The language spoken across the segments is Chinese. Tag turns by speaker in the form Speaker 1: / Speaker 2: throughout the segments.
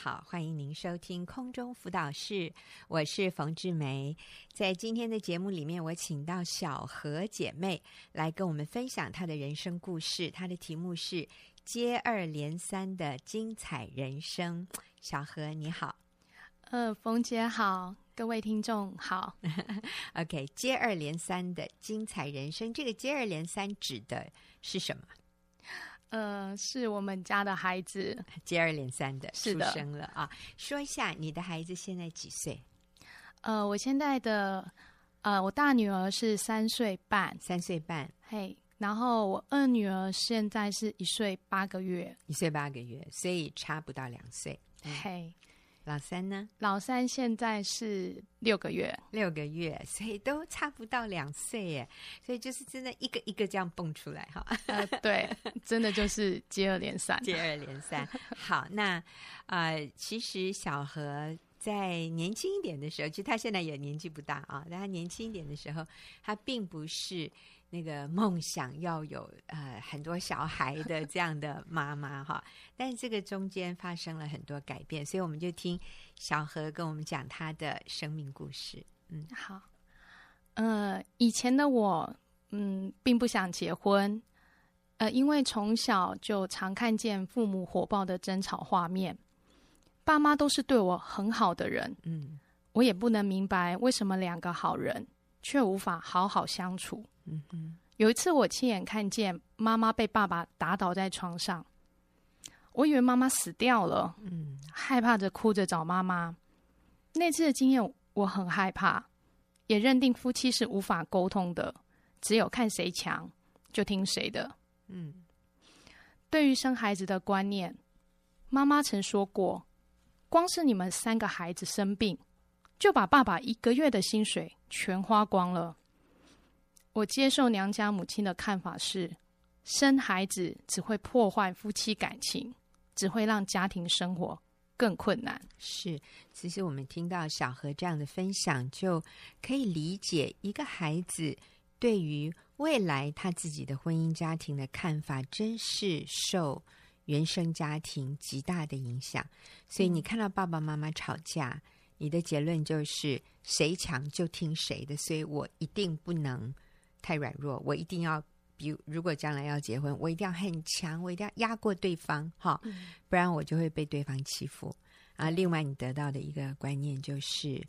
Speaker 1: 好，欢迎您收听空中辅导室，我是冯志梅。在今天的节目里面，我请到小何姐妹来跟我们分享她的人生故事。她的题目是“接二连三的精彩人生”。小何你好，
Speaker 2: 呃，冯姐好，各位听众好。
Speaker 1: OK，接二连三的精彩人生，这个接二连三指的是什么？
Speaker 2: 呃，是我们家的孩子
Speaker 1: 接二连三的出
Speaker 2: 的
Speaker 1: 生了啊！说一下你的孩子现在几岁？
Speaker 2: 呃，我现在的呃，我大女儿是三岁半，
Speaker 1: 三岁半，
Speaker 2: 嘿，然后我二女儿现在是一岁八个月，
Speaker 1: 一岁八个月，所以差不到两岁。嗯、
Speaker 2: 嘿。
Speaker 1: 老三呢？
Speaker 2: 老三现在是六个月，
Speaker 1: 六个月，所以都差不到两岁耶。所以就是真的一个一个这样蹦出来哈。
Speaker 2: 呃，对，真的就是接二连三，
Speaker 1: 接二连三。好，那呃，其实小何在年轻一点的时候，其实他现在也年纪不大啊，但他年轻一点的时候，他并不是。那个梦想要有呃很多小孩的这样的妈妈哈，但是这个中间发生了很多改变，所以我们就听小何跟我们讲他的生命故事。嗯，
Speaker 2: 好，呃，以前的我嗯并不想结婚，呃，因为从小就常看见父母火爆的争吵画面，爸妈都是对我很好的人，嗯，我也不能明白为什么两个好人却无法好好相处。嗯嗯，有一次我亲眼看见妈妈被爸爸打倒在床上，我以为妈妈死掉了，嗯，害怕着哭着找妈妈。那次的经验我很害怕，也认定夫妻是无法沟通的，只有看谁强就听谁的。嗯，对于生孩子的观念，妈妈曾说过，光是你们三个孩子生病，就把爸爸一个月的薪水全花光了。我接受娘家母亲的看法是，生孩子只会破坏夫妻感情，只会让家庭生活更困难。
Speaker 1: 是，其实我们听到小何这样的分享，就可以理解一个孩子对于未来他自己的婚姻家庭的看法，真是受原生家庭极大的影响。所以你看到爸爸妈妈吵架，嗯、你的结论就是谁强就听谁的，所以我一定不能。太软弱，我一定要，比如如果将来要结婚，我一定要很强，我一定要压过对方，哈，不然我就会被对方欺负。啊，另外你得到的一个观念就是，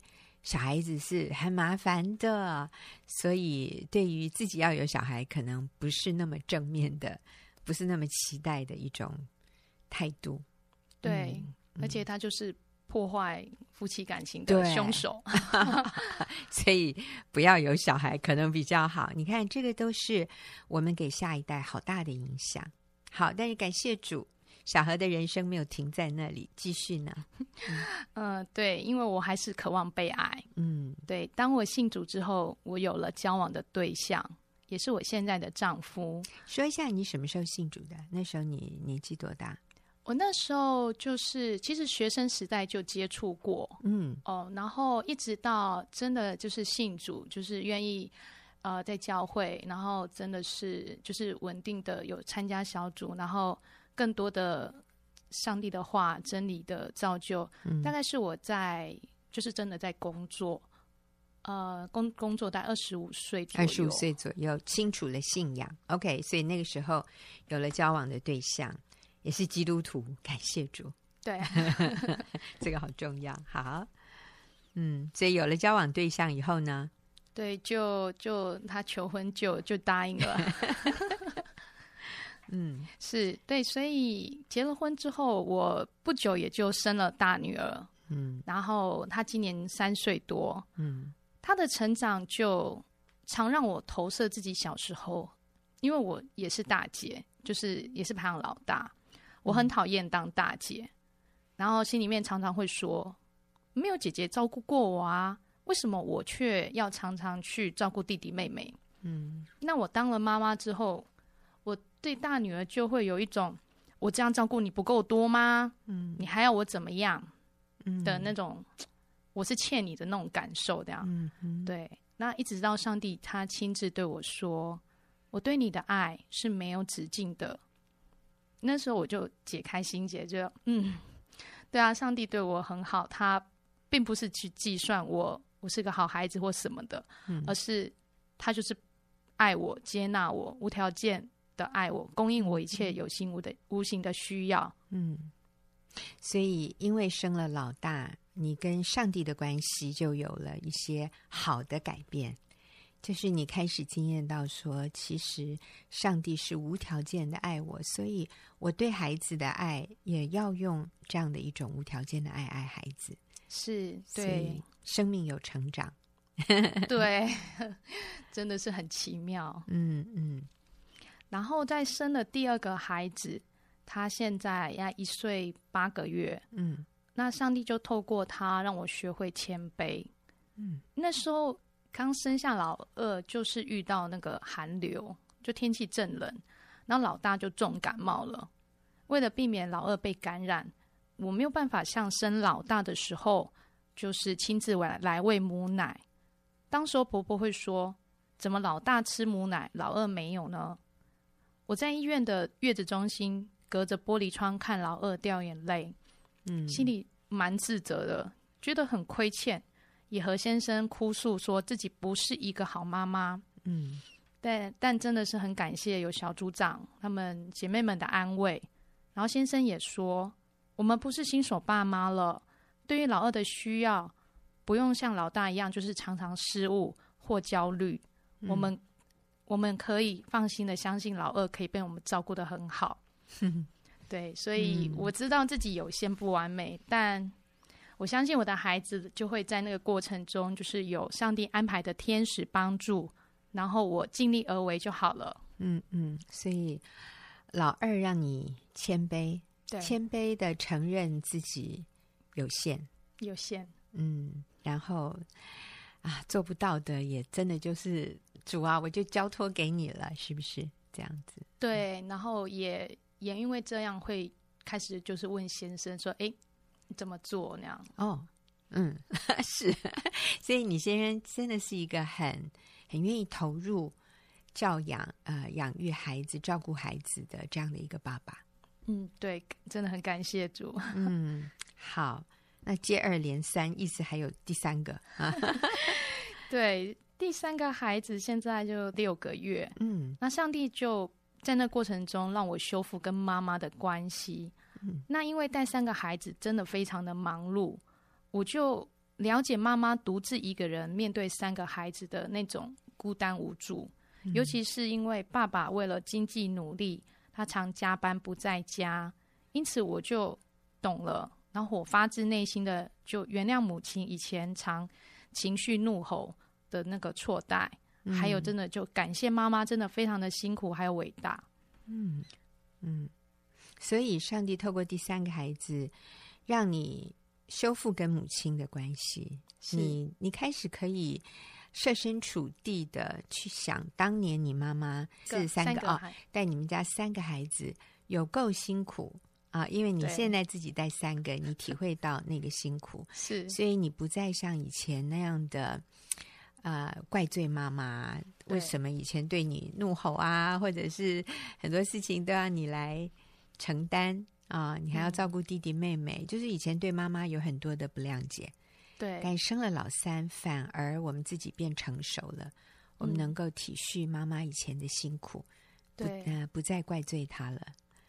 Speaker 1: 小孩子是很麻烦的，所以对于自己要有小孩，可能不是那么正面的，不是那么期待的一种态度。
Speaker 2: 对，嗯、而且他就是。破坏夫妻感情的凶手，
Speaker 1: 所以不要有小孩可能比较好。你看，这个都是我们给下一代好大的影响。好，但是感谢主，小何的人生没有停在那里，继续呢。
Speaker 2: 嗯、呃，对，因为我还是渴望被爱。嗯，对。当我信主之后，我有了交往的对象，也是我现在的丈夫。
Speaker 1: 说一下你什么时候信主的？那时候你年纪多大？
Speaker 2: 我那时候就是，其实学生时代就接触过，嗯，哦，然后一直到真的就是信主，就是愿意呃在教会，然后真的是就是稳定的有参加小组，然后更多的上帝的话、真理的造就，嗯、大概是我在就是真的在工作，呃，工工作在二十五岁左右，
Speaker 1: 二十五岁左右清楚了信仰，OK，所以那个时候有了交往的对象。也是基督徒，感谢主。
Speaker 2: 对，
Speaker 1: 这个好重要。好，嗯，所以有了交往对象以后呢，
Speaker 2: 对，就就他求婚就就答应了。嗯，是对，所以结了婚之后，我不久也就生了大女儿。嗯，然后她今年三岁多。嗯，她的成长就常让我投射自己小时候，因为我也是大姐，就是也是排行老大。我很讨厌当大姐，然后心里面常常会说：“没有姐姐照顾过我啊，为什么我却要常常去照顾弟弟妹妹？”嗯，那我当了妈妈之后，我对大女儿就会有一种：“我这样照顾你不够多吗？嗯，你还要我怎么样？”嗯的那种，我是欠你的那种感受，这样。嗯嗯，对。那一直到上帝他亲自对我说：“我对你的爱是没有止境的。”那时候我就解开心结，就嗯，对啊，上帝对我很好，他并不是去计算我我是个好孩子或什么的，嗯、而是他就是爱我、接纳我、无条件的爱我，供应我一切有形无的、嗯、无形的需要。
Speaker 1: 嗯，所以因为生了老大，你跟上帝的关系就有了一些好的改变。就是你开始经验到说，其实上帝是无条件的爱我，所以我对孩子的爱也要用这样的一种无条件的爱爱孩子。
Speaker 2: 是，对，
Speaker 1: 生命有成长，
Speaker 2: 对，真的是很奇妙。
Speaker 1: 嗯嗯。
Speaker 2: 然后再生了第二个孩子，他现在要一岁八个月。
Speaker 1: 嗯，
Speaker 2: 那上帝就透过他让我学会谦卑。
Speaker 1: 嗯，
Speaker 2: 那时候。刚生下老二，就是遇到那个寒流，就天气正冷，然后老大就重感冒了。为了避免老二被感染，我没有办法像生老大的时候，就是亲自来来喂母奶。当时候婆婆会说：“怎么老大吃母奶，老二没有呢？”我在医院的月子中心，隔着玻璃窗看老二掉眼泪，
Speaker 1: 嗯，
Speaker 2: 心里蛮自责的，觉得很亏欠。也和先生哭诉说自己不是一个好妈妈，
Speaker 1: 嗯，
Speaker 2: 但但真的是很感谢有小组长他们姐妹们的安慰，然后先生也说，我们不是新手爸妈了，对于老二的需要，不用像老大一样，就是常常失误或焦虑，嗯，我们我们可以放心的相信老二可以被我们照顾得很好，对，所以我知道自己有些不完美，但。我相信我的孩子就会在那个过程中，就是有上帝安排的天使帮助，然后我尽力而为就好了。
Speaker 1: 嗯嗯，所以老二让你谦卑，
Speaker 2: 对，
Speaker 1: 谦卑的承认自己有限，
Speaker 2: 有限。
Speaker 1: 嗯，然后啊，做不到的也真的就是主啊，我就交托给你了，是不是这样子？
Speaker 2: 对，然后也也因为这样会开始就是问先生说，哎。怎么做那样？
Speaker 1: 哦，嗯，是，所以你先生真的是一个很很愿意投入教养、呃养育孩子、照顾孩子的这样的一个爸爸。
Speaker 2: 嗯，对，真的很感谢主。
Speaker 1: 嗯，好，那接二连三，意思还有第三个啊？
Speaker 2: 对，第三个孩子现在就六个月。
Speaker 1: 嗯，
Speaker 2: 那上帝就在那过程中让我修复跟妈妈的关系。那因为带三个孩子真的非常的忙碌，我就了解妈妈独自一个人面对三个孩子的那种孤单无助，嗯、尤其是因为爸爸为了经济努力，他常加班不在家，因此我就懂了，然后我发自内心的就原谅母亲以前常情绪怒吼的那个错待，嗯、还有真的就感谢妈妈真的非常的辛苦还有伟大，
Speaker 1: 嗯嗯。所以，上帝透过第三个孩子，让你修复跟母亲的关系。你，你开始可以设身处地的去想，当年你妈妈是三个，三个哦，带你们家三个孩子有够辛苦啊！因为你现在自己带三个，你体会到那个辛苦
Speaker 2: 是，
Speaker 1: 所以你不再像以前那样的呃怪罪妈妈，为什么以前对你怒吼啊，或者是很多事情都要你来。承担啊，你还要照顾弟弟妹妹，嗯、就是以前对妈妈有很多的不谅解，
Speaker 2: 对。
Speaker 1: 但生了老三，反而我们自己变成熟了，嗯、我们能够体恤妈妈以前的辛苦，
Speaker 2: 对，
Speaker 1: 不，呃、不再怪罪她了，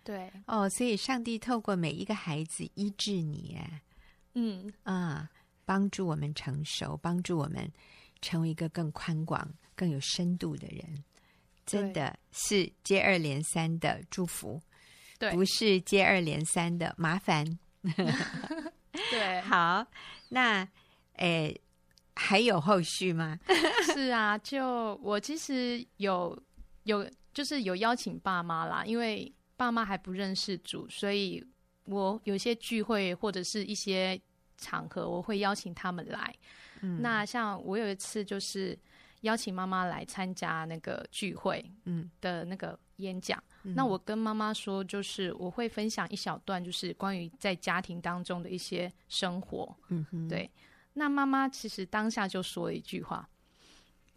Speaker 2: 对。
Speaker 1: 哦，所以上帝透过每一个孩子医治你，
Speaker 2: 嗯。
Speaker 1: 啊，帮助我们成熟，帮助我们成为一个更宽广、更有深度的人，真的是接二连三的祝福。
Speaker 2: 对，
Speaker 1: 不是接二连三的麻烦。
Speaker 2: 对，
Speaker 1: 好，那诶，还有后续吗？
Speaker 2: 是啊，就我其实有有就是有邀请爸妈啦，因为爸妈还不认识主，所以我有些聚会或者是一些场合，我会邀请他们来。
Speaker 1: 嗯，
Speaker 2: 那像我有一次就是邀请妈妈来参加那个聚会，嗯的那个演讲。那我跟妈妈说，就是我会分享一小段，就是关于在家庭当中的一些生活。
Speaker 1: 嗯哼，
Speaker 2: 对。那妈妈其实当下就说了一句话：“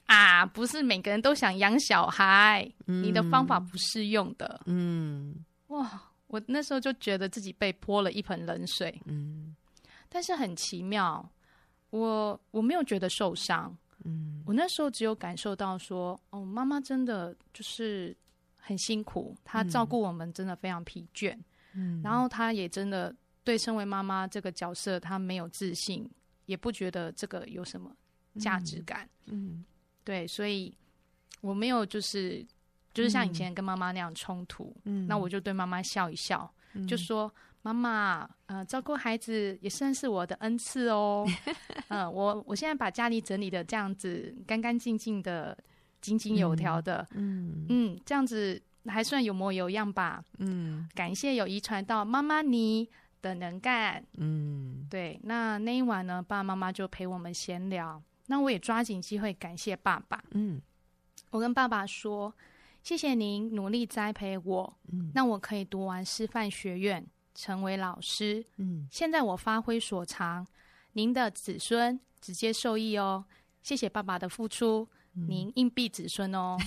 Speaker 2: 啊，不是每个人都想养小孩，嗯、你的方法不适用的。”
Speaker 1: 嗯，
Speaker 2: 哇，我那时候就觉得自己被泼了一盆冷水。
Speaker 1: 嗯，
Speaker 2: 但是很奇妙，我我没有觉得受伤。
Speaker 1: 嗯，
Speaker 2: 我那时候只有感受到说，哦，妈妈真的就是很辛苦，她照顾我们真的非常疲倦。
Speaker 1: 嗯，
Speaker 2: 然后她也真的对身为妈妈这个角色，她没有自信，也不觉得这个有什么价值感。
Speaker 1: 嗯，嗯
Speaker 2: 对，所以我没有就是就是像以前跟妈妈那样冲突。
Speaker 1: 嗯，
Speaker 2: 那我就对妈妈笑一笑，
Speaker 1: 嗯、
Speaker 2: 就说。妈妈，呃，照顾孩子也算是我的恩赐哦。嗯、呃，我我现在把家里整理的这样子干干净净的、井井有条的，
Speaker 1: 嗯
Speaker 2: 嗯，这样子还算有模有样吧。
Speaker 1: 嗯，
Speaker 2: 感谢有遗传到妈妈你的能干。
Speaker 1: 嗯，
Speaker 2: 对。那那一晚呢，爸爸妈妈就陪我们闲聊。那我也抓紧机会感谢爸爸。
Speaker 1: 嗯，
Speaker 2: 我跟爸爸说，谢谢您努力栽培我，
Speaker 1: 嗯，
Speaker 2: 那我可以读完师范学院。成为老师，
Speaker 1: 嗯，
Speaker 2: 现在我发挥所长，您的子孙直接受益哦。谢谢爸爸的付出，嗯、您硬币子孙哦，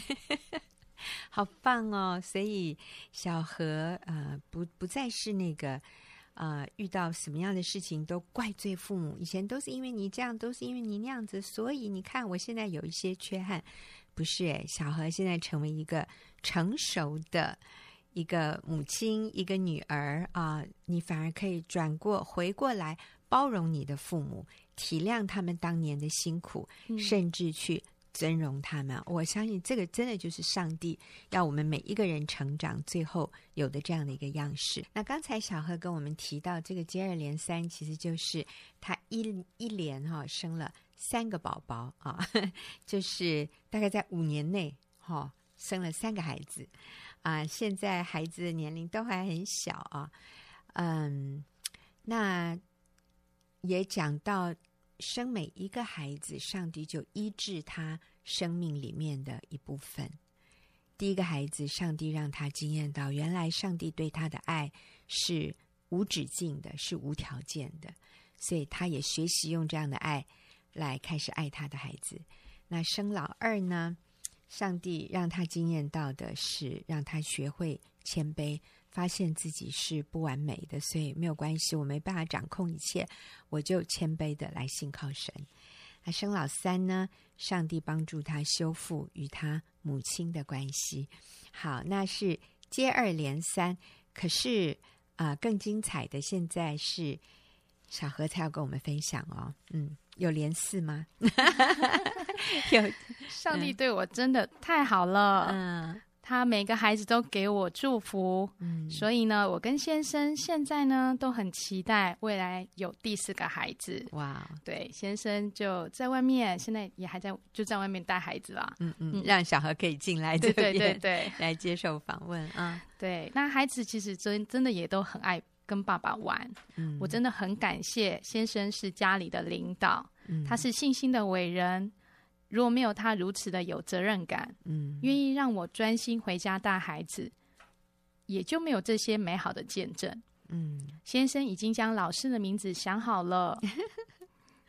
Speaker 1: 好棒哦！所以小何呃，不不再是那个呃，遇到什么样的事情都怪罪父母，以前都是因为你这样，都是因为你那样子，所以你看我现在有一些缺憾，不是诶，小何现在成为一个成熟的。一个母亲，一个女儿啊，你反而可以转过回过来包容你的父母，体谅他们当年的辛苦，
Speaker 2: 嗯、
Speaker 1: 甚至去尊荣他们。我相信这个真的就是上帝要我们每一个人成长最后有的这样的一个样式。那刚才小何跟我们提到这个接二连三，其实就是他一一连哈、生了三个宝宝啊，就是大概在五年内哈、生了三个孩子。啊，现在孩子的年龄都还很小啊，嗯，那也讲到生每一个孩子，上帝就医治他生命里面的一部分。第一个孩子，上帝让他经验到，原来上帝对他的爱是无止境的，是无条件的，所以他也学习用这样的爱来开始爱他的孩子。那生老二呢？上帝让他经验到的是，让他学会谦卑，发现自己是不完美的，所以没有关系，我没办法掌控一切，我就谦卑的来信靠神。那生老三呢？上帝帮助他修复与他母亲的关系。好，那是接二连三。可是啊、呃，更精彩的现在是小何才要跟我们分享哦。嗯，有连四吗？
Speaker 2: 有，上帝对我真的太好了。
Speaker 1: 嗯，
Speaker 2: 他每个孩子都给我祝福。
Speaker 1: 嗯，
Speaker 2: 所以呢，我跟先生现在呢都很期待未来有第四个孩子。
Speaker 1: 哇，
Speaker 2: 对，先生就在外面，现在也还在就在外面带孩子啦。
Speaker 1: 嗯嗯，让小何可以进来这边，
Speaker 2: 对对对对，
Speaker 1: 来接受访问啊。
Speaker 2: 对，那孩子其实真真的也都很爱跟爸爸玩。
Speaker 1: 嗯，
Speaker 2: 我真的很感谢先生是家里的领导，
Speaker 1: 嗯，
Speaker 2: 他是信心的伟人。如果没有他如此的有责任感，
Speaker 1: 嗯，
Speaker 2: 愿意让我专心回家带孩子，也就没有这些美好的见证。
Speaker 1: 嗯，
Speaker 2: 先生已经将老师的名字想好了。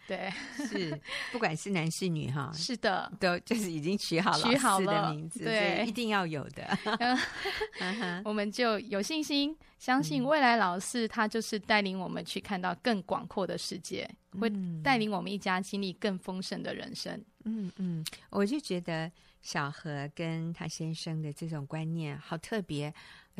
Speaker 2: 对，
Speaker 1: 是，不管是男是女哈，
Speaker 2: 是的，
Speaker 1: 都就是已经取好取好的名字，对，一定要有的。
Speaker 2: 我们就有信心，相信未来老师他就是带领我们去看到更广阔的世界，
Speaker 1: 嗯、
Speaker 2: 会带领我们一家经历更丰盛的人生。
Speaker 1: 嗯嗯，我就觉得小何跟他先生的这种观念好特别。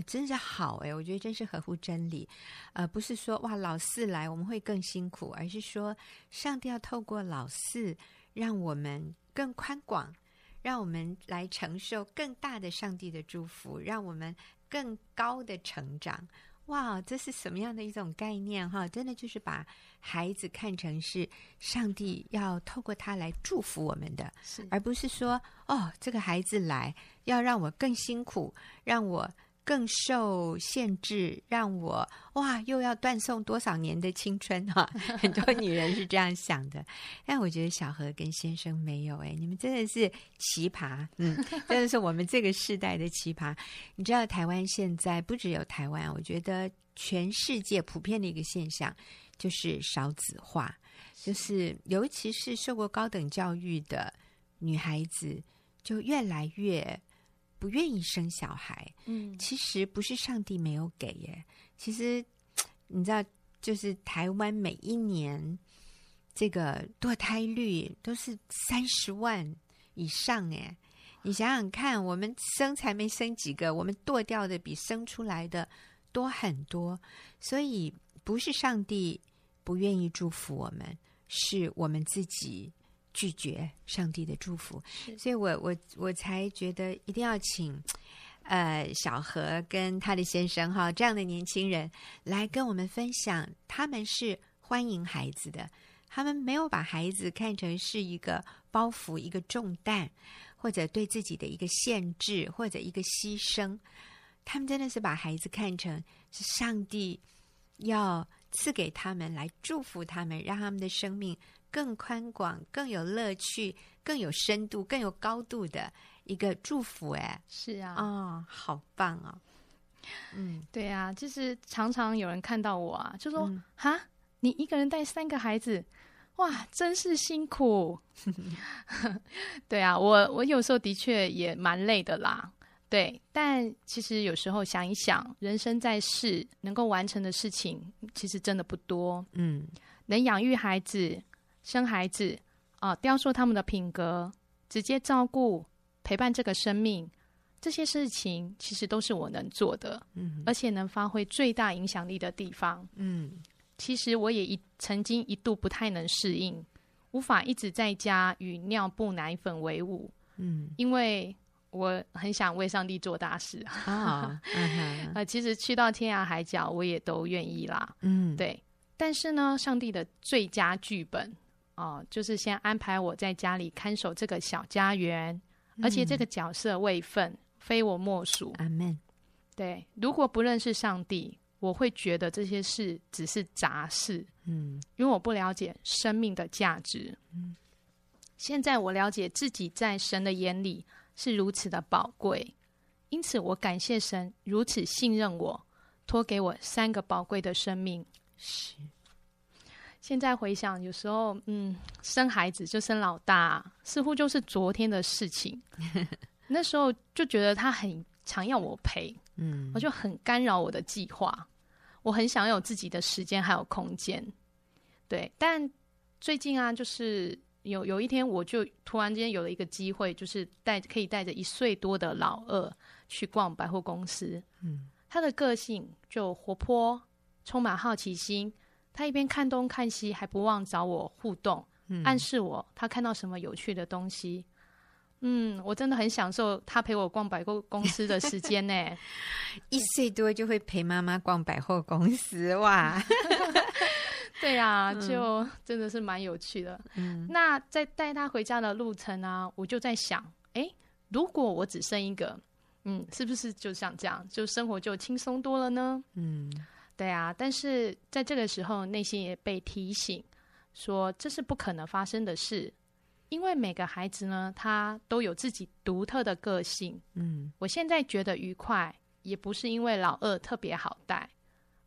Speaker 1: 真是好哎，我觉得真是合乎真理，呃，不是说哇老四来我们会更辛苦，而是说上帝要透过老四让我们更宽广，让我们来承受更大的上帝的祝福，让我们更高的成长。哇，这是什么样的一种概念哈？真的就是把孩子看成是上帝要透过他来祝福我们的，
Speaker 2: 是
Speaker 1: 而不是说哦这个孩子来要让我更辛苦，让我。更受限制，让我哇又要断送多少年的青春哈、啊？很多女人是这样想的，但我觉得小何跟先生没有哎，你们真的是奇葩，嗯，真的是我们这个世代的奇葩。你知道台湾现在不只有台湾，我觉得全世界普遍的一个现象就是少子化，就是 尤其是受过高等教育的女孩子就越来越。不愿意生小孩，
Speaker 2: 嗯，
Speaker 1: 其实不是上帝没有给耶，其实你知道，就是台湾每一年这个堕胎率都是三十万以上哎，你想想看，我们生才没生几个，我们堕掉的比生出来的多很多，所以不是上帝不愿意祝福我们，是我们自己。拒绝上帝的祝福，所以我我我才觉得一定要请呃小何跟他的先生哈这样的年轻人来跟我们分享，他们是欢迎孩子的，他们没有把孩子看成是一个包袱、一个重担，或者对自己的一个限制或者一个牺牲，他们真的是把孩子看成是上帝要赐给他们来祝福他们，让他们的生命。更宽广、更有乐趣、更有深度、更有高度的一个祝福，哎，
Speaker 2: 是啊，
Speaker 1: 哦，好棒哦，嗯，
Speaker 2: 对啊，就是常常有人看到我啊，就说：“
Speaker 1: 嗯、
Speaker 2: 哈，你一个人带三个孩子，哇，真是辛苦。”对啊，我我有时候的确也蛮累的啦，对，但其实有时候想一想，人生在世能够完成的事情，其实真的不多，
Speaker 1: 嗯，
Speaker 2: 能养育孩子。生孩子啊，雕塑他们的品格，直接照顾、陪伴这个生命，这些事情其实都是我能做的，
Speaker 1: 嗯，
Speaker 2: 而且能发挥最大影响力的地方，
Speaker 1: 嗯，
Speaker 2: 其实我也一曾经一度不太能适应，无法一直在家与尿布、奶粉为伍，
Speaker 1: 嗯，
Speaker 2: 因为我很想为上帝做大事。
Speaker 1: 啊，嗯
Speaker 2: 呃，其实去到天涯海角，我也都愿意啦，
Speaker 1: 嗯，
Speaker 2: 对，但是呢，上帝的最佳剧本。哦，就是先安排我在家里看守这个小家园，嗯、而且这个角色位分非我莫属。
Speaker 1: 阿门。
Speaker 2: 对，如果不认识上帝，我会觉得这些事只是杂事。
Speaker 1: 嗯，
Speaker 2: 因为我不了解生命的价值。
Speaker 1: 嗯，
Speaker 2: 现在我了解自己在神的眼里是如此的宝贵，因此我感谢神如此信任我，托给我三个宝贵的生命。
Speaker 1: 是。
Speaker 2: 现在回想，有时候，嗯，生孩子就生老大，似乎就是昨天的事情。那时候就觉得他很常要我陪，嗯，我就很干扰我的计划。我很想有自己的时间还有空间，对。但最近啊，就是有有一天，我就突然间有了一个机会，就是带可以带着一岁多的老二去逛百货公司。嗯，他的个性就活泼，充满好奇心。他一边看东看西，还不忘找我互动，嗯、暗示我他看到什么有趣的东西。嗯，我真的很享受他陪我逛百货公司的时间呢。
Speaker 1: 一岁多就会陪妈妈逛百货公司，哇！
Speaker 2: 对呀、啊，就真的是蛮有趣的。嗯，那在带他回家的路程啊，我就在想，哎，如果我只生一个，嗯，是不是就像这样，就生活就轻松多了呢？嗯。对啊，但是在这个时候，内心也被提醒说，这是不可能发生的事，因为每个孩子呢，他都有自己独特的个性。嗯，我现在觉得愉快，也不是因为老二特别好带，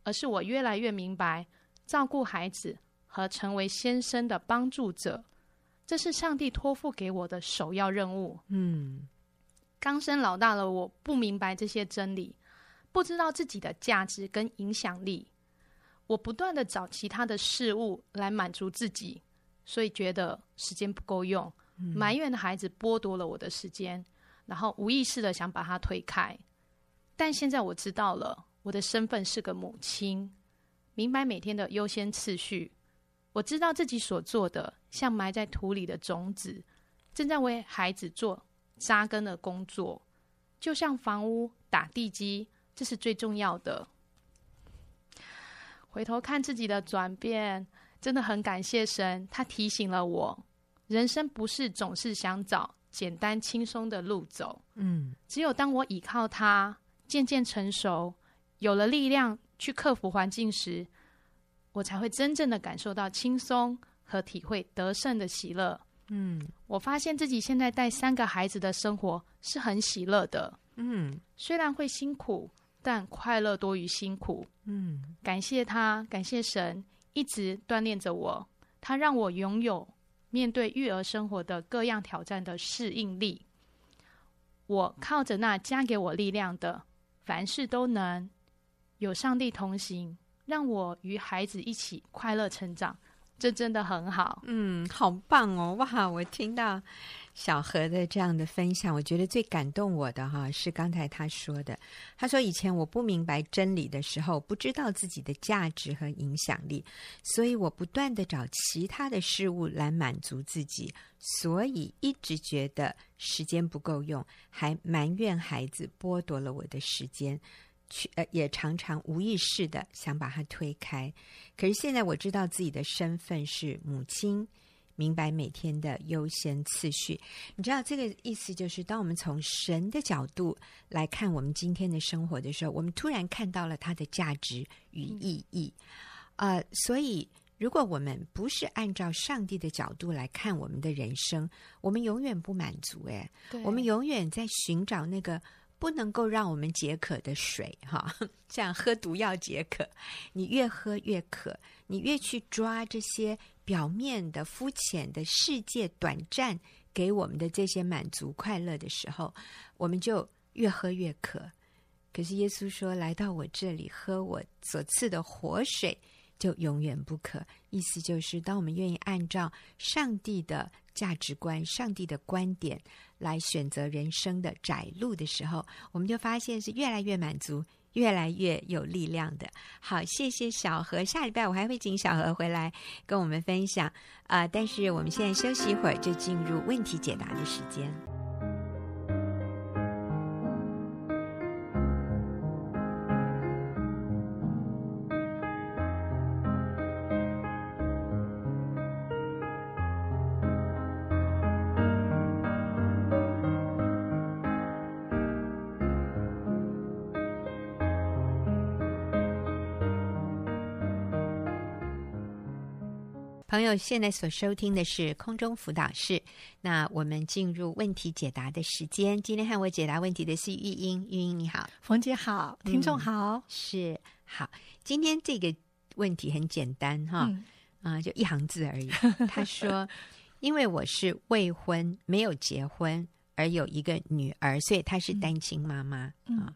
Speaker 2: 而是我越来越明白，照顾孩子和成为先生的帮助者，这是上帝托付给我的首要任务。嗯，刚生老大的，我不明白这些真理。不知道自己的价值跟影响力，我不断的找其他的事物来满足自己，所以觉得时间不够用，嗯、埋怨的孩子剥夺了我的时间，然后无意识的想把他推开。但现在我知道了，我的身份是个母亲，明白每天的优先次序。我知道自己所做的像埋在土里的种子，正在为孩子做扎根的工作，就像房屋打地基。这是最重要的。回头看自己的转变，真的很感谢神，他提醒了我，人生不是总是想找简单轻松的路走。嗯，只有当我依靠他，渐渐成熟，有了力量去克服环境时，我才会真正的感受到轻松和体会得胜的喜乐。嗯，我发现自己现在带三个孩子的生活是很喜乐的。嗯，虽然会辛苦。但快乐多于辛苦。嗯，感谢他，感谢神，一直锻炼着我。他让我拥有面对育儿生活的各样挑战的适应力。我靠着那加给我力量的，凡事都能。有上帝同行，让我与孩子一起快乐成长，这真的很好。
Speaker 1: 嗯，好棒哦！哇，我听到小何的这样的分享，我觉得最感动我的哈是刚才他说的。他说：“以前我不明白真理的时候，不知道自己的价值和影响力，所以我不断地找其他的事物来满足自己，所以一直觉得时间不够用，还埋怨孩子剥夺了我的时间。”去呃，也常常无意识的想把它推开。可是现在我知道自己的身份是母亲，明白每天的优先次序。你知道这个意思就是，当我们从神的角度来看我们今天的生活的时候，我们突然看到了它的价值与意义。呃，所以如果我们不是按照上帝的角度来看我们的人生，我们永远不满足。哎，我们永远在寻找那个。不能够让我们解渴的水，哈，像喝毒药解渴，你越喝越渴，你越去抓这些表面的、肤浅的世界、短暂给我们的这些满足、快乐的时候，我们就越喝越渴。可是耶稣说：“来到我这里，喝我所赐的活水，就永远不渴。”意思就是，当我们愿意按照上帝的价值观、上帝的观点。来选择人生的窄路的时候，我们就发现是越来越满足，越来越有力量的。好，谢谢小何。下礼拜我还会请小何回来跟我们分享啊、但是我们现在休息一会儿，就进入问题解答的时间。友，现在所收听的是空中辅导室。那我们进入问题解答的时间。今天和我解答问题的是玉英，玉英你好，
Speaker 3: 冯姐好，听众好，
Speaker 1: 嗯、是好。今天这个问题很简单哈，啊、嗯呃，就一行字而已。他说：“因为我是未婚，没有结婚，而有一个女儿，所以她是单亲妈妈啊、嗯呃，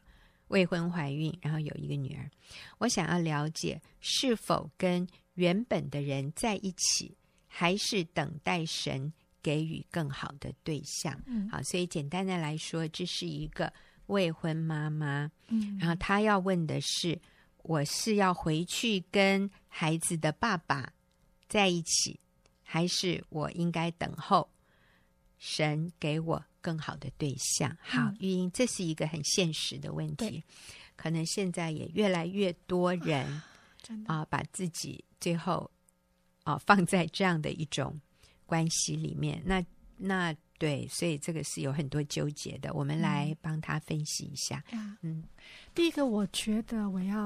Speaker 1: 未婚怀孕，然后有一个女儿。我想要了解是否跟。”原本的人在一起，还是等待神给予更好的对象。嗯，好，所以简单的来说，这是一个未婚妈妈。嗯，然后她要问的是：我是要回去跟孩子的爸爸在一起，还是我应该等候神给我更好的对象？好，玉英，这是一个很现实的问题。可能现在也越来越多人 啊，把自己。最后，哦，放在这样的一种关系里面，那那对，所以这个是有很多纠结的。我们来帮他分析一下。
Speaker 3: 嗯，嗯，第一个，我觉得我要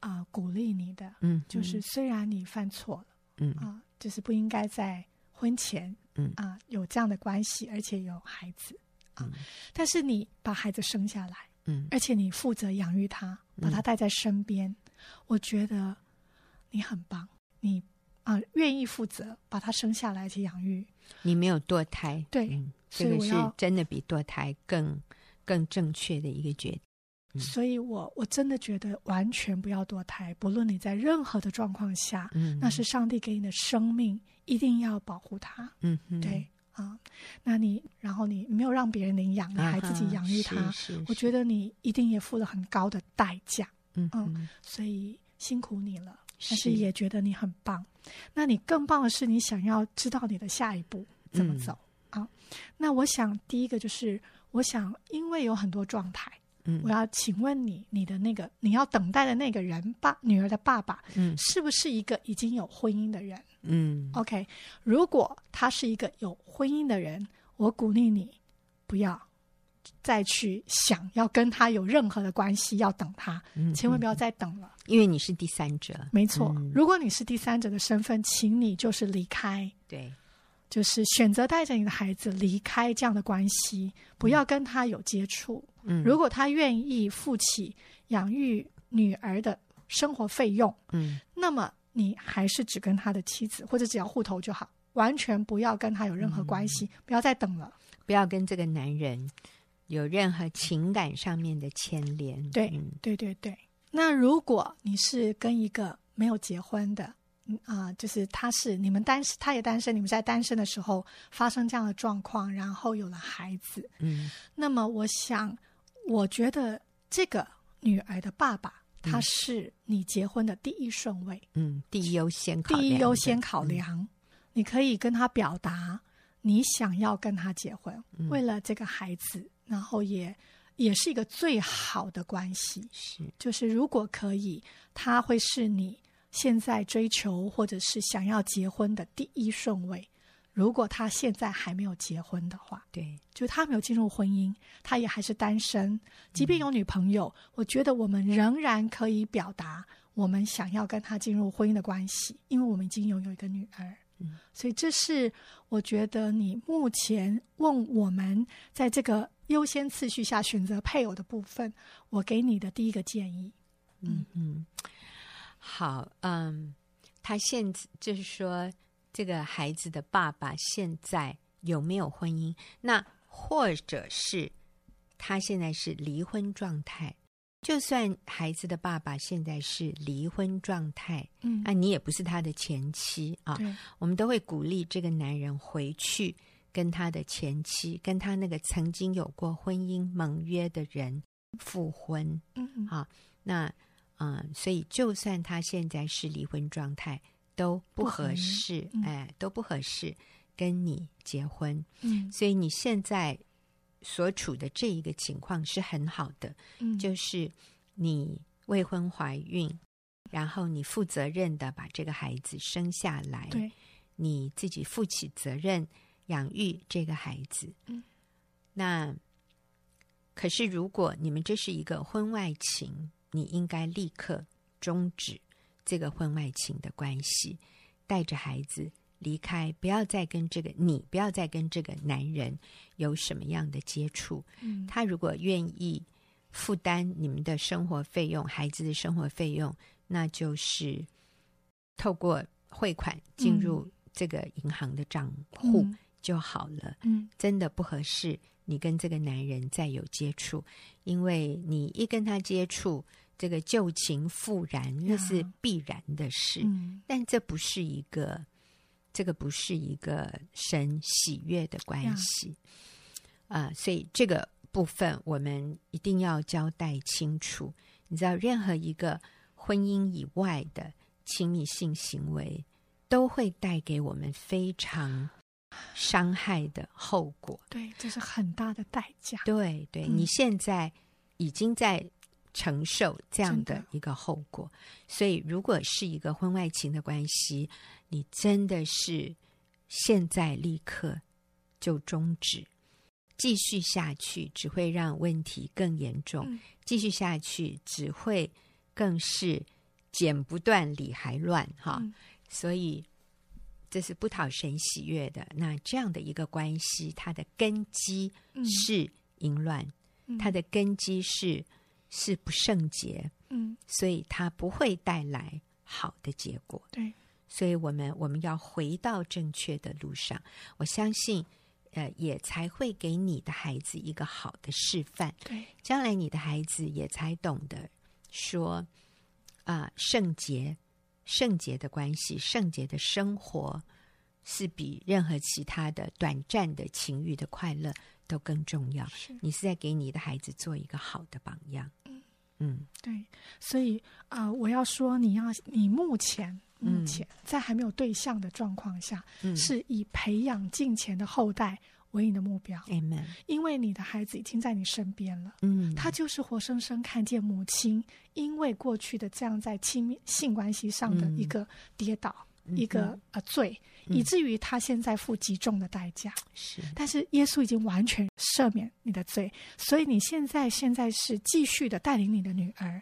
Speaker 3: 啊、呃、鼓励你的，嗯，就是虽然你犯错了，嗯。啊、呃，就是不应该在婚前，嗯。啊、呃、有这样的关系，而且有孩子啊、但是你把孩子生下来，嗯，而且你负责养育他，把他带在身边，嗯、我觉得你很棒。你啊，愿意负责把他生下来去养育，
Speaker 1: 你没有堕胎，
Speaker 3: 对，
Speaker 1: 嗯、这个是真的比堕胎更更正确的一个决定。嗯、
Speaker 3: 所以我我真的觉得完全不要堕胎，不论你在任何的状况下，嗯，那是上帝给你的生命，一定要保护他。嗯，对啊，那你然后你没有让别人领养，你还自己养育他，我觉得你一定也付了很高的代价。嗯嗯，所以辛苦你了。但是也觉得你很棒，那你更棒的是，你想要知道你的下一步怎么走、嗯、啊？那我想第一个就是，我想因为有很多状态，嗯，我要请问你，你的那个你要等待的那个人爸女儿的爸爸，嗯，是不是一个已经有婚姻的人？嗯，OK，如果他是一个有婚姻的人，我鼓励你不要。再去想要跟他有任何的关系，要等他，嗯，千万不要再等了，
Speaker 1: 因为你是第三者。
Speaker 3: 没错，嗯，如果你是第三者的身份，请你就是离开，
Speaker 1: 对，
Speaker 3: 就是选择带着你的孩子离开这样的关系，不要跟他有接触。嗯，如果他愿意负起养育女儿的生活费用，嗯，那么你还是只跟他的妻子，或者只要户头就好，完全不要跟他有任何关系，嗯，不要再等了，
Speaker 1: 不要跟这个男人。有任何情感上面的牵连。
Speaker 3: 对，
Speaker 1: 嗯、
Speaker 3: 对，对，对。那如果你是跟一个没有结婚的，啊、呃，就是他是你们单身，他也单身，你们在单身的时候发生这样的状况，然后有了孩子，
Speaker 1: 嗯，
Speaker 3: 那么我想，我觉得这个女儿的爸爸，他是你结婚的第一顺位，
Speaker 1: 嗯，第一优先考量，
Speaker 3: 第一优先考量，嗯、你可以跟他表达你想要跟他结婚，嗯、为了这个孩子，然后也也是一个最好的关系，
Speaker 1: 是，
Speaker 3: 就是如果可以，他会是你。现在追求或者是想要结婚的第一顺位，如果他现在还没有结婚的话，
Speaker 1: 对，
Speaker 3: 就他没有进入婚姻，他也还是单身，即便有女朋友，嗯、我觉得我们仍然可以表达我们想要跟他进入婚姻的关系，因为我们已经拥有一个女儿，
Speaker 1: 嗯，所
Speaker 3: 以这是我觉得你目前问我们在这个优先次序下选择配偶的部分，我给你的第一个建议，
Speaker 1: 嗯嗯。好，嗯，他现在就是说，这个孩子的爸爸现在有没有婚姻？那或者是他现在是离婚状态？就算孩子的爸爸现在是离婚状态，嗯，那你也不是他的前妻啊。
Speaker 3: 对
Speaker 1: 我们都会鼓励这个男人回去跟他的前妻，跟他那个曾经有过婚姻盟约的人复婚。
Speaker 3: 嗯，
Speaker 1: 好，那。嗯，所以就算他现在是离婚状态，都不合适，嗯、哎，都不合适跟你结婚。
Speaker 3: 嗯，
Speaker 1: 所以你现在所处的这一个情况是很好的，
Speaker 3: 嗯，
Speaker 1: 就是你未婚怀孕，然后你负责任的把这个孩子生下来，
Speaker 3: 对，
Speaker 1: 你自己负起责任养育这个孩子。
Speaker 3: 嗯，
Speaker 1: 那可是如果你们这是一个婚外情。你应该立刻终止这个婚外情的关系，带着孩子离开，不要再跟这个你，不要再跟这个男人有什么样的接触。
Speaker 3: 嗯，
Speaker 1: 他如果愿意负担你们的生活费用、孩子的生活费用，那就是透过汇款进入这个银行的账户就好了。
Speaker 3: 嗯，
Speaker 1: 真的不合适，你跟这个男人再有接触，因为你一跟他接触。这个旧情复燃，那是必然的事，
Speaker 3: 嗯、
Speaker 1: 但这不是一个，这个不是一个神喜悦的关系啊、呃！所以这个部分我们一定要交代清楚。你知道，任何一个婚姻以外的亲密性行为，都会带给我们非常伤害的后果。
Speaker 3: 对，这是很大的代价。
Speaker 1: 对对，
Speaker 3: 嗯、
Speaker 1: 你现在已经在。承受这样的一个后果，所以如果是一个婚外情的关系，你真的是现在立刻就终止，继续下去只会让问题更严重，
Speaker 3: 嗯、
Speaker 1: 继续下去只会更是剪不断理还乱哈，
Speaker 3: 嗯、
Speaker 1: 所以这是不讨神喜悦的。那这样的一个关系，它的根基是淫乱，
Speaker 3: 嗯、
Speaker 1: 它的根基是。是不圣洁，
Speaker 3: 嗯，
Speaker 1: 所以它不会带来好的结果。
Speaker 3: 对，
Speaker 1: 所以我们我们要回到正确的路上。我相信，呃，也才会给你的孩子一个好的示范。
Speaker 3: 对，
Speaker 1: 将来你的孩子也才懂得说，啊、呃，圣洁、圣洁的关系、圣洁的生活，是比任何其他的短暂的情欲的快乐都更重要。
Speaker 3: 是
Speaker 1: 你是在给你的孩子做一个好的榜样。嗯，
Speaker 3: 对，所以啊、呃，我要说，你要你目前目前在还没有对象的状况下，
Speaker 1: 嗯、
Speaker 3: 是以培养近前的后代为你的目标。
Speaker 1: Amen。
Speaker 3: 因为你的孩子已经在你身边了，
Speaker 1: 嗯，
Speaker 3: 他就是活生生看见母亲因为过去的这样在亲密性关系上的一个跌倒，
Speaker 1: 嗯、
Speaker 3: 一个
Speaker 1: 嗯
Speaker 3: 呃罪。以至于他现在付极重的代价，
Speaker 1: 是。
Speaker 3: 但是耶稣已经完全赦免你的罪，所以你现在现在是继续的带领你的女儿，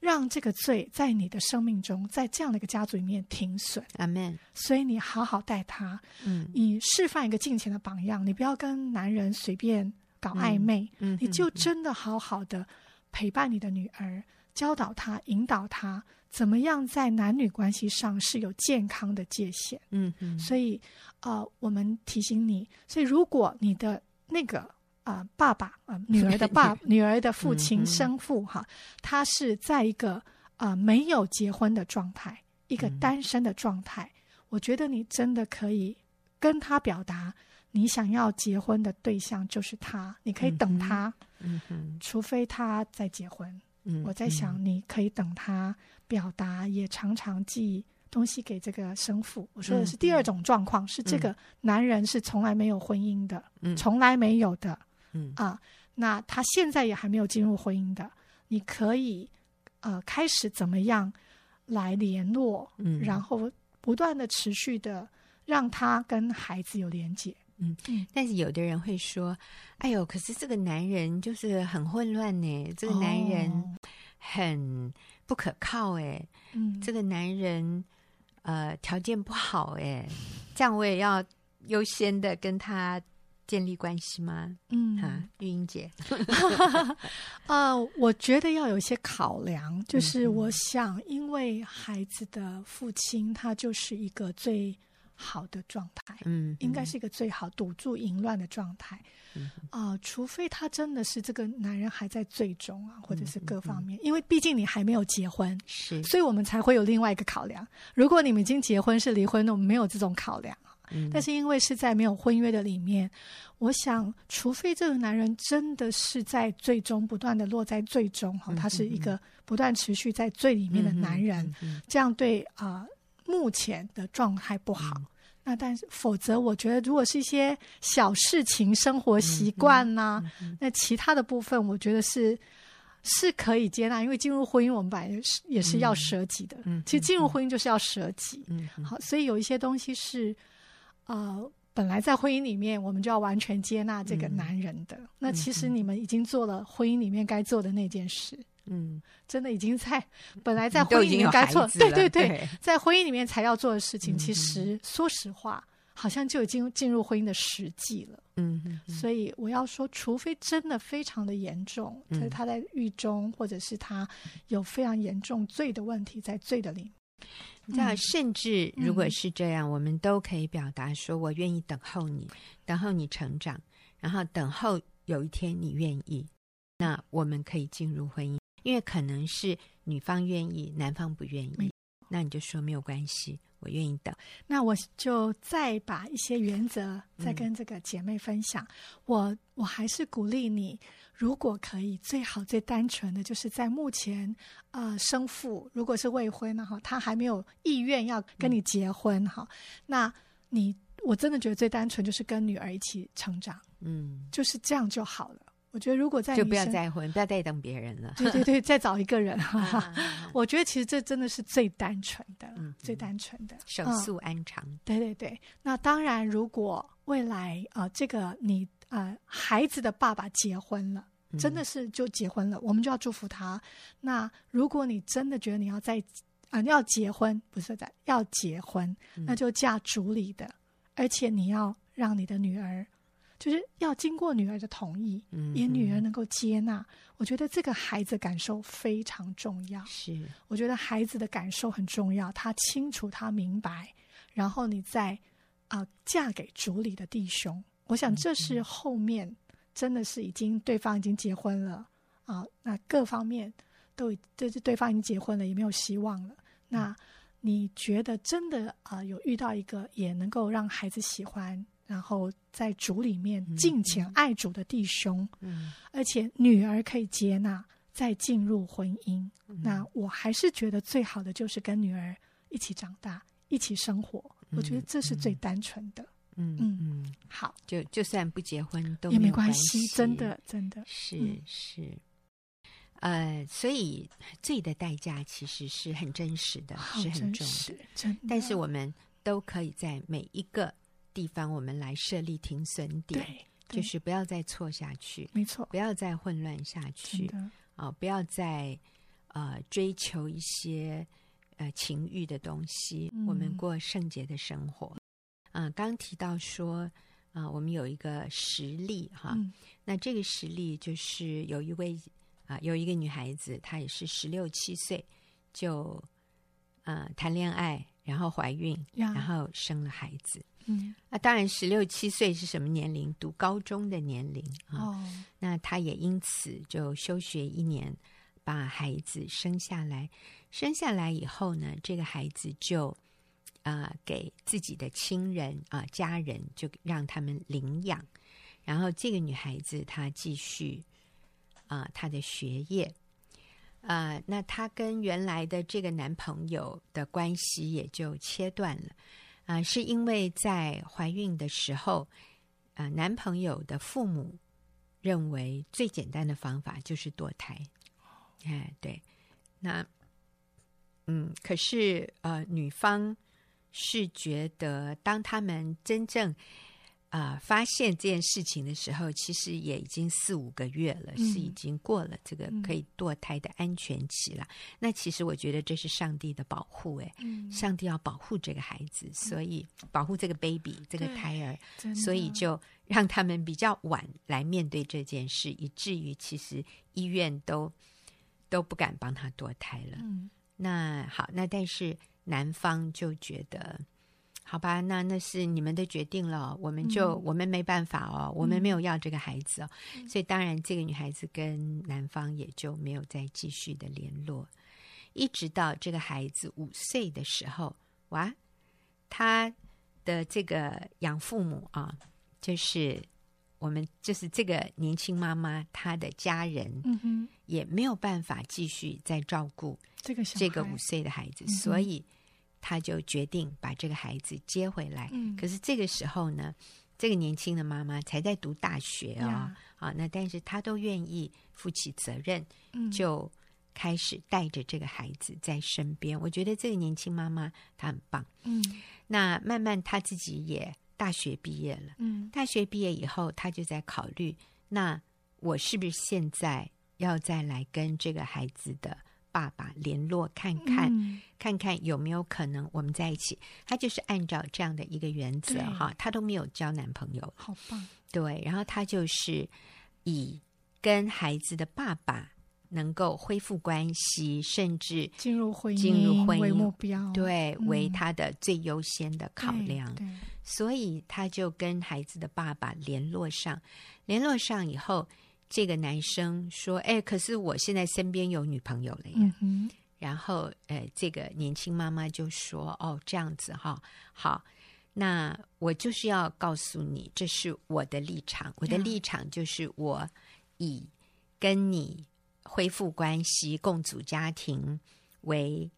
Speaker 3: 让这个罪在你的生命中，在这样的一个家族里面停损。
Speaker 1: 阿门。
Speaker 3: 所以你好好待他，
Speaker 1: 嗯，
Speaker 3: 你示范一个敬虔的榜样，你不要跟男人随便搞暧昧，
Speaker 1: 嗯，
Speaker 3: 你就真的好好的陪伴你的女儿，教导她，引导她。怎么样在男女关系上是有健康的界限？
Speaker 1: 嗯嗯，
Speaker 3: 所以，呃，我们提醒你，所以如果你的那个啊、呃，爸爸啊、呃，女儿的爸，女儿的父亲生父哈，他是在一个啊、呃、没有结婚的状态，一个单身的状态。嗯、我觉得你真的可以跟他表达，你想要结婚的对象就是他，你可以等他，嗯哼，除非他再结婚。嗯，我在想，你可以等他表达，也常常寄东西给这个生父。我说的是第二种状况，是这个男人是从来没有婚姻的，从来没有的。嗯啊，那他现在也还没有进入婚姻的，你可以呃开始怎么样来联络，嗯，然后不断的持续的让他跟孩子有连接，
Speaker 1: 嗯嗯。但是有的人会说：“哎呦，可是这个男人就是很混乱呢，这个男人很不可靠哎，嗯，这个男人呃条件不好哎，这样我也要优先的跟他。”建立关系吗？嗯，哈，玉英姐，
Speaker 3: 呃，我觉得要有一些考量，就是我想，因为孩子的父亲他就是一个最好的状态，嗯，应该是一个最好堵住淫乱的状态，嗯，啊、呃，除非他真的是这个男人还在最终啊，或者是各方面，因为毕竟你还没有结婚，是，所以我们才会有另外一个考量。如果你们已经结婚是离婚，那我们没有这种考量。但是因为是在没有婚约的里面，我想，除非这个男人真的是在最终不断的落在最终哈，他是一个不断持续在最里面的男人，这样对啊、呃，目前的状态不好。那但是否则，我觉得如果是一些小事情、生活习惯呐，那其他的部分，我觉得是是可以接纳，因为进入婚姻，我们本来是也是要舍己的。嗯其实进入婚姻就是要舍己。嗯好，所以有一些东西是。呃，本来在婚姻里面，我们就要完全接纳这个男人的。嗯、那其实你们已经做了婚姻里面该做的那件事。嗯，真的已经在本来在婚姻里面该做，对对对，对在婚姻里面才要做的事情，其实说实话，好像就已经进入婚姻的实际了。嗯，所以我要说，除非真的非常的严重，就是他在狱中，或者是他有非常严重罪的问题，在罪的里面。
Speaker 1: 那甚至如果是这样，嗯、我们都可以表达说：“我愿意等候你，等候你成长，然后等候有一天你愿意，那我们可以进入婚姻。因为可能是女方愿意，男方不愿意，那你就说没有关系，我愿意等。
Speaker 3: 那我就再把一些原则再跟这个姐妹分享。嗯、我我还是鼓励你。”如果可以，最好最单纯的就是在目前，呃，生父如果是未婚的哈，他还没有意愿要跟你结婚哈，嗯、那你我真的觉得最单纯就是跟女儿一起成长，嗯，就是这样就好了。我觉得如果在
Speaker 1: 就不要再婚，不要再等别人了，
Speaker 3: 对对对，再找一个人 哈。啊、我觉得其实这真的是最单纯的，嗯、最单纯的
Speaker 1: 手速安长、嗯。
Speaker 3: 对对对，那当然，如果未来啊、呃，这个你。呃，孩子的爸爸结婚了，真的是就结婚了，嗯、我们就要祝福他。那如果你真的觉得你要在啊、呃、要结婚，不是在要结婚，那就嫁主里的，嗯、而且你要让你的女儿，就是要经过女儿的同意，嗯，也女儿能够接纳。我觉得这个孩子感受非常重要。是，我觉得孩子的感受很重要，他清楚，他明白，然后你再啊、呃、嫁给主里的弟兄。我想这是后面真的是已经对方已经结婚了啊，那各方面都就是对方已经结婚了，也没有希望了。那你觉得真的啊，有遇到一个也能够让孩子喜欢，然后在主里面敬虔爱主的弟兄，嗯，而且女儿可以接纳，再进入婚姻。那我还是觉得最好的就是跟女儿一起长大，一起生活。我觉得这是最单纯的。嗯嗯嗯，好，
Speaker 1: 就就算不结婚都
Speaker 3: 没也没关系，真的真的
Speaker 1: 是、嗯、是，呃，所以罪的代价其实是很真实的，是很重的，真的。但是我们都可以在每一个地方，我们来设立停损点，就是不要再错下去，
Speaker 3: 没错，
Speaker 1: 不要再混乱下去，啊、呃，不要再呃追求一些呃情欲的东西，嗯、我们过圣洁的生活。啊，刚提到说，啊，我们有一个实例哈，嗯、那这个实例就是有一位啊，有一个女孩子，她也是十六七岁就啊谈恋爱，然后怀孕，
Speaker 3: 呀
Speaker 1: 然后生了孩子。
Speaker 3: 嗯，
Speaker 1: 那当然，十六七岁是什么年龄？读高中的年龄啊。
Speaker 3: 哦，
Speaker 1: 那他也因此就休学一年，把孩子生下来。生下来以后呢，这个孩子就啊、呃、给自己的亲人啊、呃、家人就让他们领养。然后这个女孩子她继续啊、呃、她的学业。啊、那她跟原来的这个男朋友的关系也就切断了。啊、是因为在怀孕的时候，啊、呃，男朋友的父母认为最简单的方法就是堕胎。哎，对，那，嗯，可是呃，女方是觉得，当他们真正。啊、呃，发现这件事情的时候，其实也已经四五个月了，嗯、是已经过了这个可以堕胎的安全期了。嗯、那其实我觉得这是上帝的保护，哎，嗯、上帝要保护这个孩子，所以保护这个 baby、嗯、这个胎儿，所以就让他们比较晚来面对这件事，以至于其实医院都都不敢帮他堕胎了。嗯、那好，那但是男方就觉得。好吧，那那是你们的决定了，我们就、嗯、我们没办法哦，我们没有要这个孩子哦，嗯、所以当然这个女孩子跟男方也就没有再继续的联络，一直到这个孩子五岁的时候，哇，他的这个养父母啊，就是我们就是这个年轻妈妈，她的家人，嗯哼，也没有办法继续再照顾这个这个五岁的孩子，所以。他就决定把这个孩子接回来。嗯，可是这个时候呢，这个年轻的妈妈才在读大学啊、啊，那但是她都愿意负起责任，嗯，就开始带着这个孩子在身边。我觉得这个年轻妈妈她很棒，嗯，那慢慢她自己也大学毕业了，嗯，大学毕业以后，她就在考虑，那我是不是现在要再来跟这个孩子的。爸爸联络看看，嗯、看看有没有可能我们在一起。他就是按照这样的一个原则哈，他都没有交男朋友，
Speaker 3: 好棒。
Speaker 1: 对，然后他就是以跟孩子的爸爸能够恢复关系，甚至
Speaker 3: 进入婚姻，
Speaker 1: 进入婚姻
Speaker 3: 为目标，
Speaker 1: 对，嗯、为他的最优先的考量。所以他就跟孩子的爸爸联络上，联络上以后。这个男生说：“哎，可是我现在身边有女朋友了呀。嗯”然后，呃，这个年轻妈妈就说：“哦，这样子哈，好，那我就是要告诉你，这是我的立场。我的立场就是我以跟你恢复关系、共组家庭为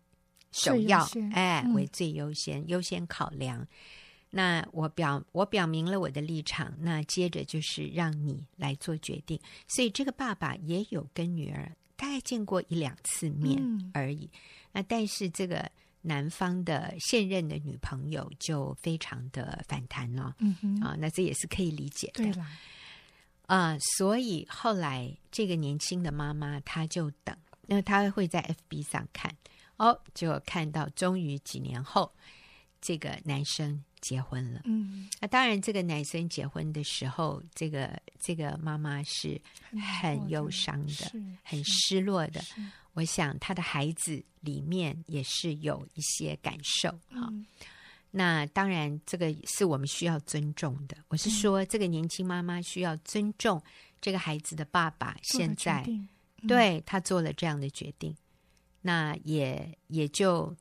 Speaker 1: 首要，哎，为最优先、优先考量。”那我表我表明了我的立场，那接着就是让你来做决定。所以这个爸爸也有跟女儿大概见过一两次面而已。嗯、那但是这个男方的现任的女朋友就非常的反弹了。嗯哼啊，那这也是可以理解的。对啦啊，所以后来这个年轻的妈妈她就等，那她会在 FB 上看哦，就看到终于几年后这个男生。结婚了，嗯，那当然，这个男生结婚的时候，这个这个妈妈是很忧伤的，很失落的。我想他的孩子里面也是有一些感受啊。嗯、那当然，这个是我们需要尊重的。我是说，这个年轻妈妈需要尊重这个孩子的爸爸。现在，嗯、对他做了这样的决定，那也也就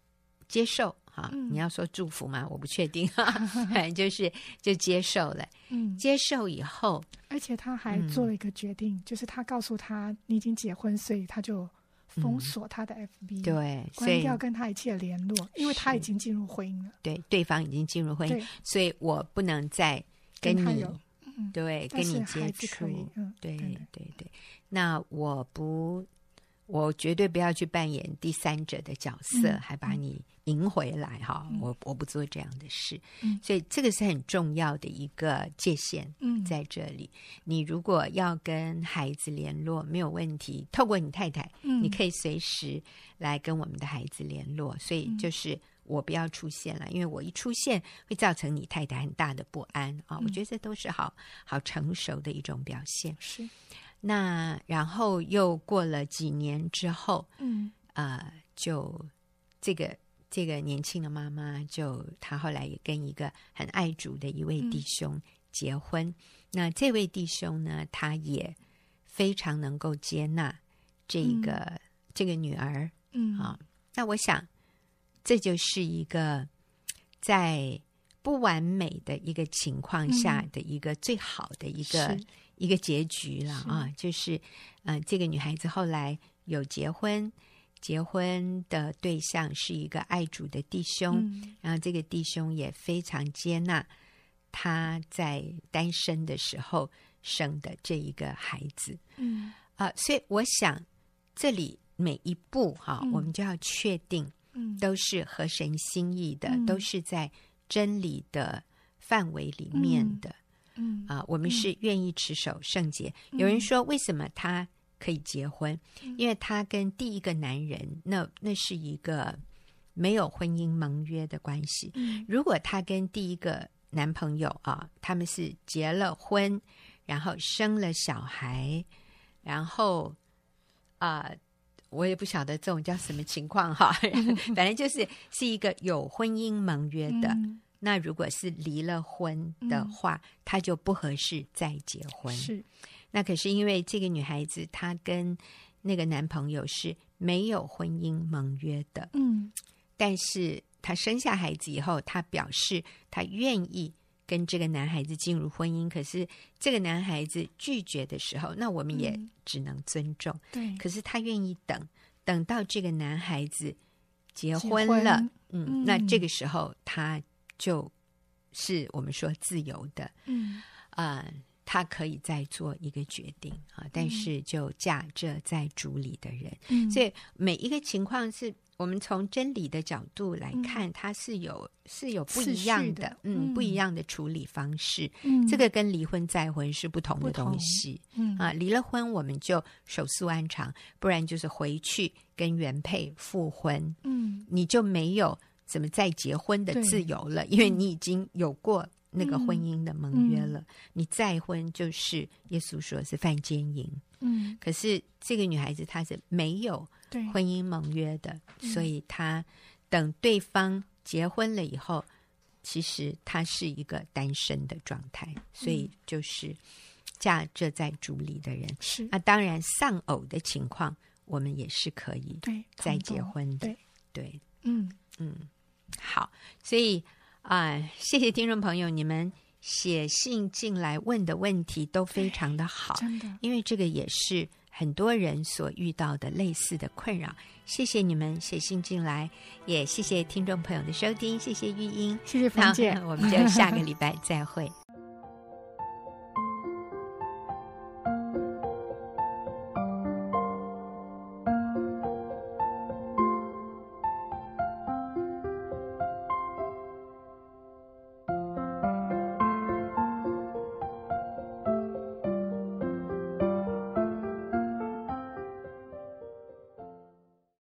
Speaker 1: 接受。啊，你要说祝福吗？我不确定，反正就是就接受了。嗯，接受以后，
Speaker 3: 而且他还做了一个决定，嗯、就是他告诉他你已经结婚，所以他就封锁他的 FB，、嗯、
Speaker 1: 对，
Speaker 3: 关掉跟他一切联络，因为他已经进入婚姻了。
Speaker 1: 对，对方已经进入婚姻，所以我不能再跟你对跟你接触。对对，对，那我不。我绝对不要去扮演第三者的角色，嗯、还把你赢回来哈！嗯、我我不做这样的事，嗯、所以这个是很重要的一个界限，在这里。嗯、你如果要跟孩子联络，没有问题，透过你太太，嗯、你可以随时来跟我们的孩子联络。所以就是我不要出现了，因为我一出现会造成你太太很大的不安啊！嗯、我觉得这都是好好成熟的一种表现。
Speaker 3: 是。
Speaker 1: 那然后又过了几年之后，嗯，呃，就这个这个年轻的妈妈就她后来也跟一个很爱主的一位弟兄结婚。嗯、那这位弟兄呢，他也非常能够接纳这个、嗯、这个女儿。嗯。啊，那我想这就是一个在不完美的一个情况下的一个最好的一个、嗯、一个结局了啊，就是嗯、呃，这个女孩子后来有结婚。结婚的对象是一个爱主的弟兄，嗯、然后这个弟兄也非常接纳他在单身的时候生的这一个孩子。嗯啊、呃，所以我想这里每一步哈，嗯、我们就要确定，都是合神心意的，嗯、都是在真理的范围里面的。嗯啊、呃，我们是愿意持守圣洁。嗯、有人说，为什么他？可以结婚，因为他跟第一个男人，那那是一个没有婚姻盟约的关系。嗯、如果他跟第一个男朋友啊，他们是结了婚，然后生了小孩，然后啊、呃，我也不晓得这种叫什么情况哈，反正就是是一个有婚姻盟约的。嗯、那如果是离了婚的话，嗯、他就不合适再结婚。是。那可是因为这个女孩子她跟那个男朋友是没有婚姻盟约的，嗯，但是她生下孩子以后，她表示她愿意跟这个男孩子进入婚姻。可是这个男孩子拒绝的时候，那我们也只能尊重。对，可是她愿意等，等到这个男孩子结婚了，婚嗯，那这个时候她就是我们说自由的，嗯。啊。呃他可以再做一个决定啊，但是就嫁这在主里的人，嗯、所以每一个情况是我们从真理的角度来看，嗯、它是有是有不一样的，的嗯，不一样的处理方式。嗯，这个跟离婚再婚是不同的东西。嗯。啊，离了婚我们就手速安长，不然就是回去跟原配复婚。嗯，你就没有怎么再结婚的自由了，因为你已经有过。那个婚姻的盟约了，嗯、你再婚就是耶稣说是犯奸淫。嗯，可是这个女孩子她是没有婚姻盟约的，所以她等对方结婚了以后，嗯、其实她是一个单身的状态，所以就是嫁这在主里的人。是、嗯、那当然丧偶的情况，我们也是可以再结婚的。对，对，嗯嗯，好，所以。啊，谢谢听众朋友，你们写信进来问的问题都非常的好，真的，因为这个也是很多人所遇到的类似的困扰。谢谢你们写信进来，也谢谢听众朋友的收听，谢谢玉英，
Speaker 3: 谢谢芳姐，
Speaker 1: 我们就下个礼拜再会。